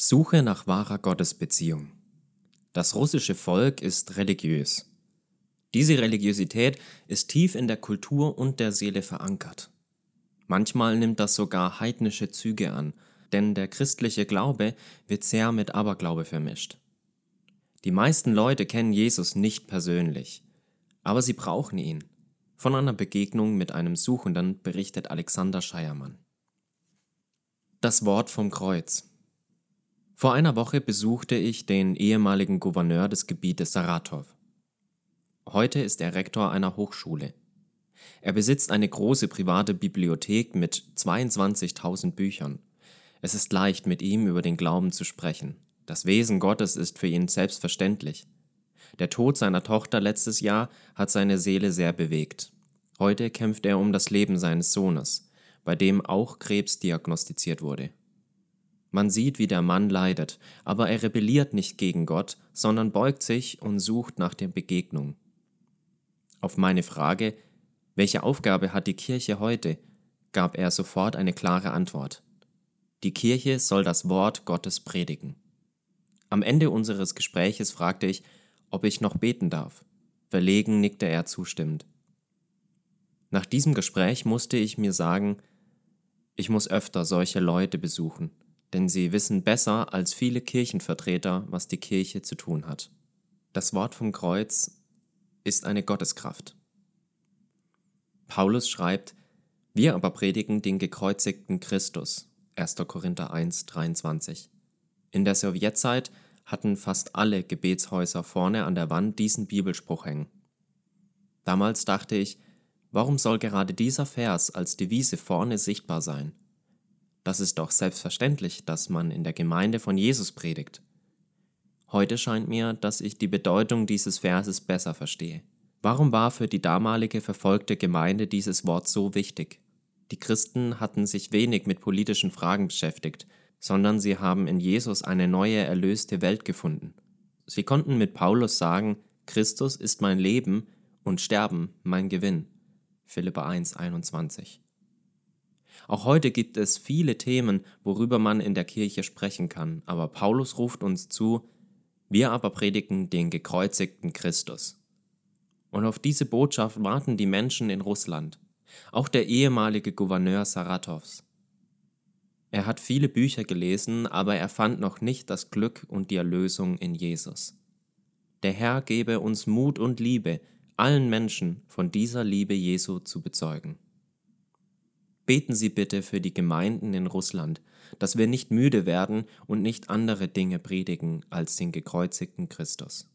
Suche nach wahrer Gottesbeziehung. Das russische Volk ist religiös. Diese Religiosität ist tief in der Kultur und der Seele verankert. Manchmal nimmt das sogar heidnische Züge an, denn der christliche Glaube wird sehr mit Aberglaube vermischt. Die meisten Leute kennen Jesus nicht persönlich, aber sie brauchen ihn. Von einer Begegnung mit einem Suchenden berichtet Alexander Scheiermann. Das Wort vom Kreuz. Vor einer Woche besuchte ich den ehemaligen Gouverneur des Gebietes Saratow. Heute ist er Rektor einer Hochschule. Er besitzt eine große private Bibliothek mit 22.000 Büchern. Es ist leicht, mit ihm über den Glauben zu sprechen. Das Wesen Gottes ist für ihn selbstverständlich. Der Tod seiner Tochter letztes Jahr hat seine Seele sehr bewegt. Heute kämpft er um das Leben seines Sohnes, bei dem auch Krebs diagnostiziert wurde. Man sieht, wie der Mann leidet, aber er rebelliert nicht gegen Gott, sondern beugt sich und sucht nach der Begegnung. Auf meine Frage, welche Aufgabe hat die Kirche heute, gab er sofort eine klare Antwort. Die Kirche soll das Wort Gottes predigen. Am Ende unseres Gespräches fragte ich, ob ich noch beten darf. Verlegen nickte er zustimmend. Nach diesem Gespräch musste ich mir sagen, ich muss öfter solche Leute besuchen denn sie wissen besser als viele Kirchenvertreter, was die Kirche zu tun hat. Das Wort vom Kreuz ist eine Gotteskraft. Paulus schreibt, wir aber predigen den gekreuzigten Christus. 1. Korinther 1, 23. In der Sowjetzeit hatten fast alle Gebetshäuser vorne an der Wand diesen Bibelspruch hängen. Damals dachte ich, warum soll gerade dieser Vers als Devise vorne sichtbar sein? Das ist doch selbstverständlich, dass man in der Gemeinde von Jesus predigt. Heute scheint mir, dass ich die Bedeutung dieses Verses besser verstehe. Warum war für die damalige verfolgte Gemeinde dieses Wort so wichtig? Die Christen hatten sich wenig mit politischen Fragen beschäftigt, sondern sie haben in Jesus eine neue erlöste Welt gefunden. Sie konnten mit Paulus sagen, Christus ist mein Leben und Sterben mein Gewinn. Philippa 1, 21. Auch heute gibt es viele Themen, worüber man in der Kirche sprechen kann, aber Paulus ruft uns zu, wir aber predigen den gekreuzigten Christus. Und auf diese Botschaft warten die Menschen in Russland, auch der ehemalige Gouverneur Saratows. Er hat viele Bücher gelesen, aber er fand noch nicht das Glück und die Erlösung in Jesus. Der Herr gebe uns Mut und Liebe, allen Menschen von dieser Liebe Jesu zu bezeugen. Beten Sie bitte für die Gemeinden in Russland, dass wir nicht müde werden und nicht andere Dinge predigen als den gekreuzigten Christus.